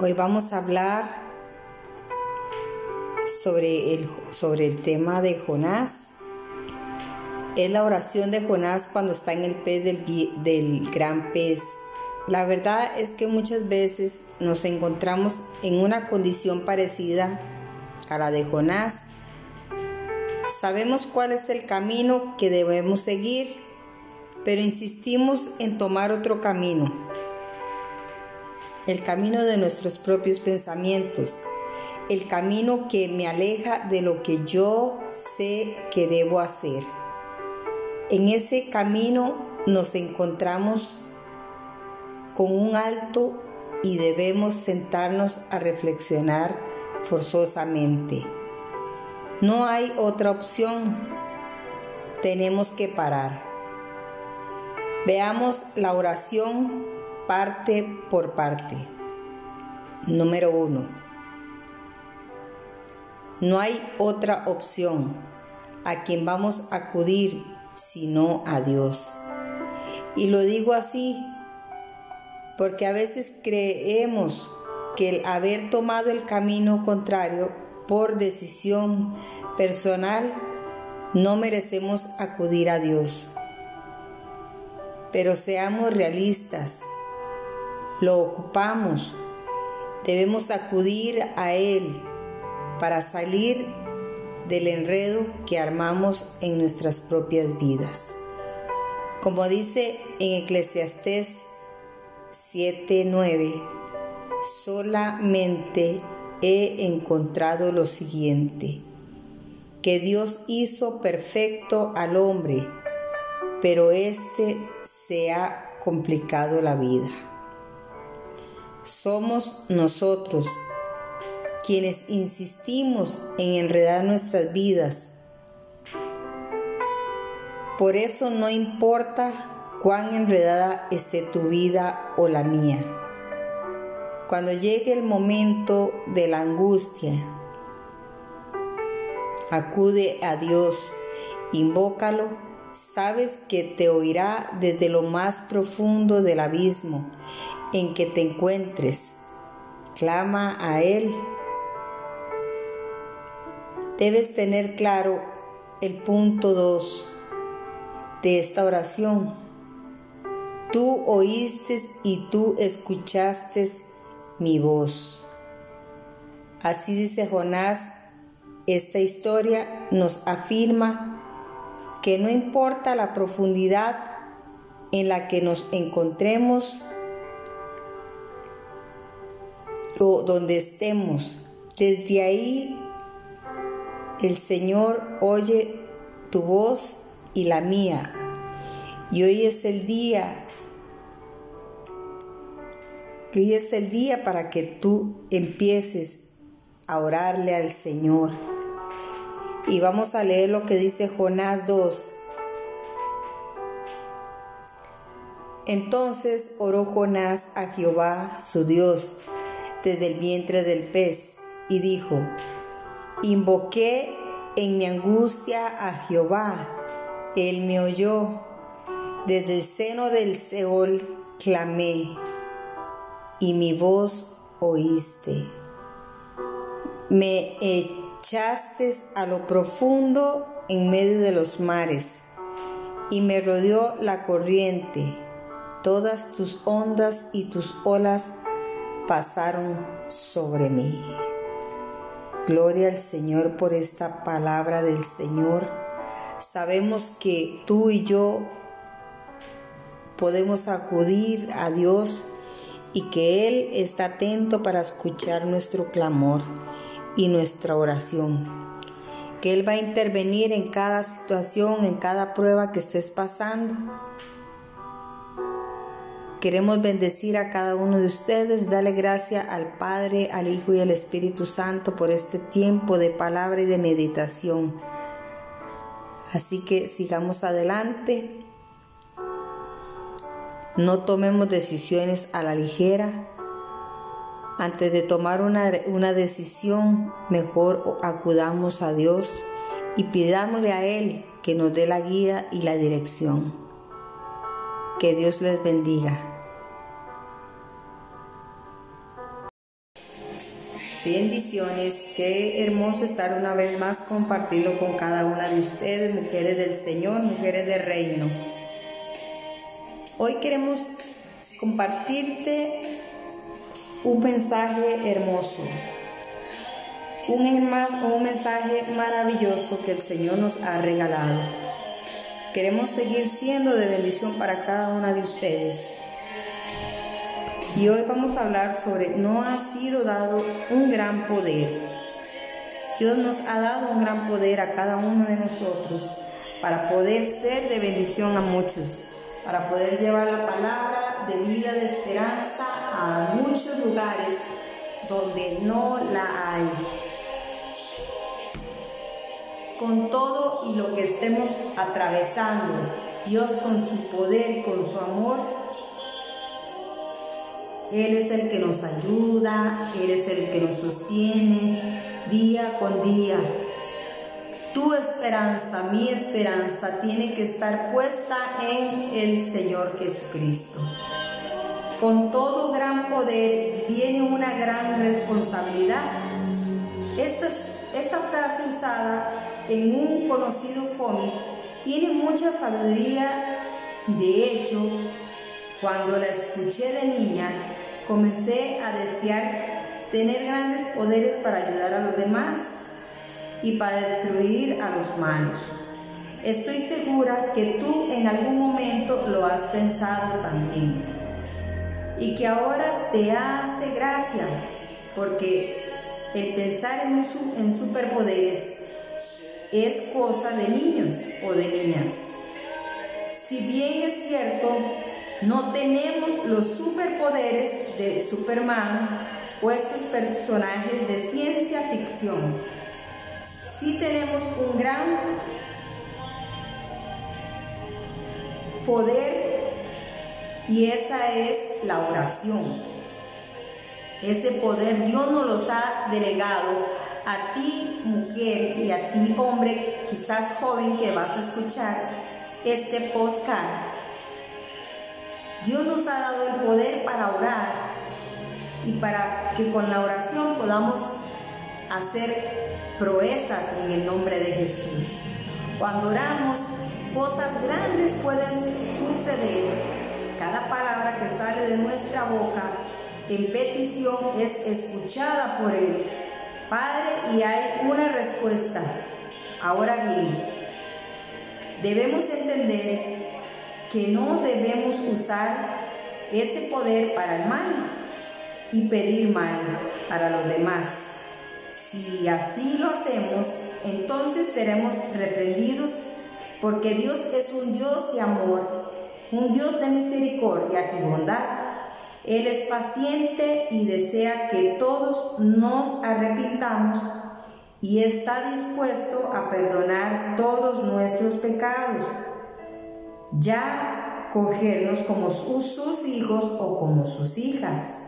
Hoy vamos a hablar sobre el, sobre el tema de Jonás. Es la oración de Jonás cuando está en el pez del, del gran pez. La verdad es que muchas veces nos encontramos en una condición parecida a la de Jonás. Sabemos cuál es el camino que debemos seguir, pero insistimos en tomar otro camino el camino de nuestros propios pensamientos, el camino que me aleja de lo que yo sé que debo hacer. En ese camino nos encontramos con un alto y debemos sentarnos a reflexionar forzosamente. No hay otra opción. Tenemos que parar. Veamos la oración parte por parte. Número uno. No hay otra opción a quien vamos a acudir sino a Dios. Y lo digo así porque a veces creemos que el haber tomado el camino contrario por decisión personal no merecemos acudir a Dios. Pero seamos realistas lo ocupamos, debemos acudir a Él para salir del enredo que armamos en nuestras propias vidas. Como dice en Eclesiastés 7:9, solamente he encontrado lo siguiente, que Dios hizo perfecto al hombre, pero éste se ha complicado la vida somos nosotros quienes insistimos en enredar nuestras vidas. Por eso no importa cuán enredada esté tu vida o la mía. Cuando llegue el momento de la angustia, acude a Dios, invócalo, sabes que te oirá desde lo más profundo del abismo en que te encuentres. Clama a Él. Debes tener claro el punto 2 de esta oración. Tú oíste y tú escuchaste mi voz. Así dice Jonás, esta historia nos afirma que no importa la profundidad en la que nos encontremos, donde estemos. Desde ahí el Señor oye tu voz y la mía. Y hoy es el día. hoy es el día para que tú empieces a orarle al Señor. Y vamos a leer lo que dice Jonás 2. Entonces oró Jonás a Jehová, su Dios, desde el vientre del pez, y dijo, Invoqué en mi angustia a Jehová, él me oyó, desde el seno del Seol clamé, y mi voz oíste. Me echaste a lo profundo en medio de los mares, y me rodeó la corriente, todas tus ondas y tus olas pasaron sobre mí. Gloria al Señor por esta palabra del Señor. Sabemos que tú y yo podemos acudir a Dios y que Él está atento para escuchar nuestro clamor y nuestra oración. Que Él va a intervenir en cada situación, en cada prueba que estés pasando Queremos bendecir a cada uno de ustedes, darle gracias al Padre, al Hijo y al Espíritu Santo por este tiempo de palabra y de meditación. Así que sigamos adelante. No tomemos decisiones a la ligera. Antes de tomar una, una decisión, mejor acudamos a Dios y pidámosle a Él que nos dé la guía y la dirección. Que Dios les bendiga. Bendiciones, qué hermoso estar una vez más compartiendo con cada una de ustedes, mujeres del Señor, mujeres del reino. Hoy queremos compartirte un mensaje hermoso, un, un mensaje maravilloso que el Señor nos ha regalado. Queremos seguir siendo de bendición para cada una de ustedes. Y hoy vamos a hablar sobre no ha sido dado un gran poder. Dios nos ha dado un gran poder a cada uno de nosotros para poder ser de bendición a muchos, para poder llevar la palabra de vida, de esperanza a muchos lugares donde no la hay. Con todo y lo que estemos atravesando, Dios con su poder y con su amor él es el que nos ayuda, Él es el que nos sostiene día con día. Tu esperanza, mi esperanza, tiene que estar puesta en el Señor Jesucristo. Con todo gran poder viene una gran responsabilidad. Esta, esta frase usada en un conocido cómic tiene mucha sabiduría. De hecho, cuando la escuché de niña, comencé a desear tener grandes poderes para ayudar a los demás y para destruir a los malos. Estoy segura que tú en algún momento lo has pensado también y que ahora te hace gracia porque el pensar en, en superpoderes es cosa de niños o de niñas. Si bien es cierto no tenemos los superpoderes de Superman o estos personajes de ciencia ficción. Sí tenemos un gran poder y esa es la oración. Ese poder Dios nos los ha delegado a ti mujer y a ti hombre, quizás joven que vas a escuchar este podcast Dios nos ha dado el poder para orar y para que con la oración podamos hacer proezas en el nombre de Jesús. Cuando oramos, cosas grandes pueden suceder. Cada palabra que sale de nuestra boca en petición es escuchada por Él. Padre, y hay una respuesta. Ahora bien, debemos entender que no debemos usar ese poder para el mal y pedir mal para los demás. Si así lo hacemos, entonces seremos reprendidos porque Dios es un Dios de amor, un Dios de misericordia y bondad. Él es paciente y desea que todos nos arrepintamos y está dispuesto a perdonar todos nuestros pecados ya cogernos como sus hijos o como sus hijas.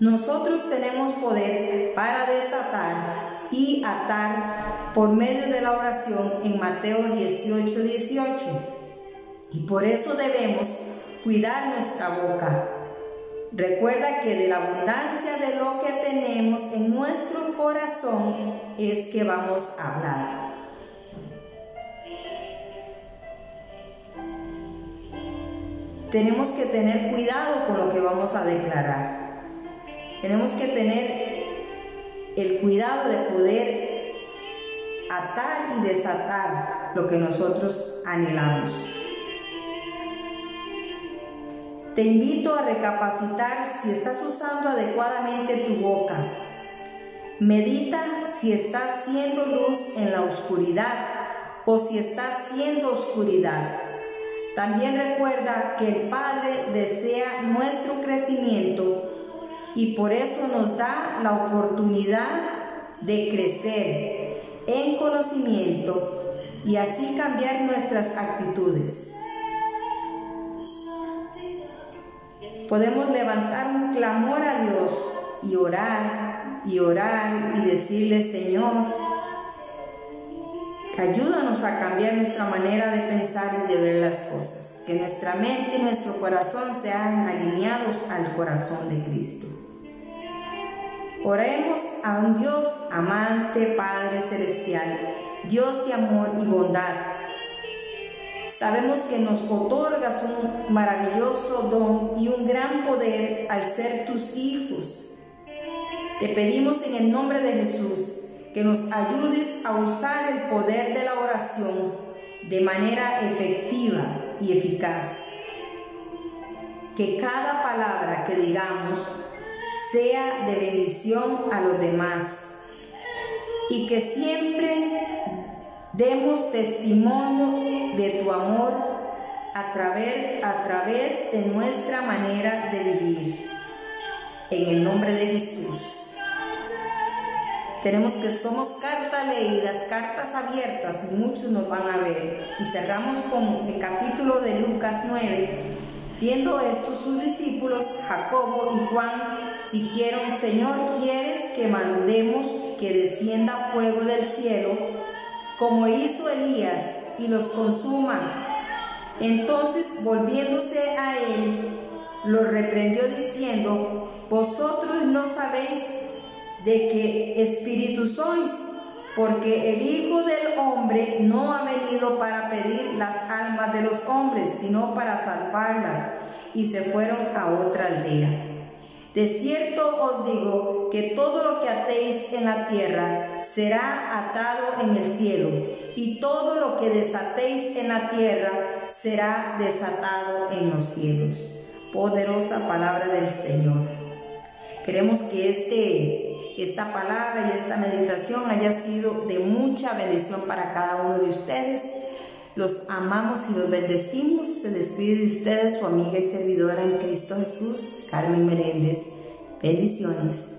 Nosotros tenemos poder para desatar y atar por medio de la oración en Mateo 18, 18. Y por eso debemos cuidar nuestra boca. Recuerda que de la abundancia de lo que tenemos en nuestro corazón es que vamos a hablar. tenemos que tener cuidado con lo que vamos a declarar. Tenemos que tener el cuidado de poder atar y desatar lo que nosotros anhelamos. Te invito a recapacitar si estás usando adecuadamente tu boca. Medita si estás siendo luz en la oscuridad o si estás siendo oscuridad. También recuerda que el Padre desea nuestro crecimiento y por eso nos da la oportunidad de crecer en conocimiento y así cambiar nuestras actitudes. Podemos levantar un clamor a Dios y orar y orar y decirle, Señor, Ayúdanos a cambiar nuestra manera de pensar y de ver las cosas. Que nuestra mente y nuestro corazón sean alineados al corazón de Cristo. Oremos a un Dios amante, Padre Celestial, Dios de amor y bondad. Sabemos que nos otorgas un maravilloso don y un gran poder al ser tus hijos. Te pedimos en el nombre de Jesús que nos ayudes a usar el poder de la oración de manera efectiva y eficaz. Que cada palabra que digamos sea de bendición a los demás y que siempre demos testimonio de tu amor a través, a través de nuestra manera de vivir. En el nombre de Jesús. Tenemos que somos cartas leídas, cartas abiertas y muchos nos van a ver. Y cerramos con el capítulo de Lucas 9. Viendo esto, sus discípulos, Jacobo y Juan, dijeron, Señor, ¿quieres que mandemos que descienda fuego del cielo, como hizo Elías, y los consuma? Entonces, volviéndose a él, los reprendió diciendo, Vosotros no sabéis de qué espíritu sois, porque el Hijo del Hombre no ha venido para pedir las almas de los hombres, sino para salvarlas. Y se fueron a otra aldea. De cierto os digo que todo lo que atéis en la tierra será atado en el cielo, y todo lo que desatéis en la tierra será desatado en los cielos. Poderosa palabra del Señor. Queremos que este esta palabra y esta meditación haya sido de mucha bendición para cada uno de ustedes. Los amamos y los bendecimos. Se despide de ustedes su amiga y servidora en Cristo Jesús, Carmen Meléndez. Bendiciones.